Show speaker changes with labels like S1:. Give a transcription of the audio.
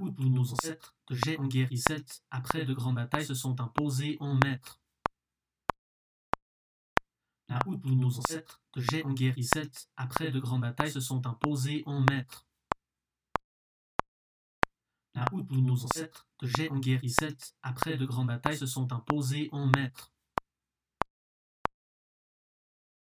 S1: route où nos ancêtres de géants après de grandes batailles, se sont imposés en maîtres. La route où nos ancêtres de géants guérissaient, après de grandes batailles, se sont imposés en maîtres. La route où nos ancêtres de géants guérissaient, après de grandes batailles, se sont imposés en maîtres.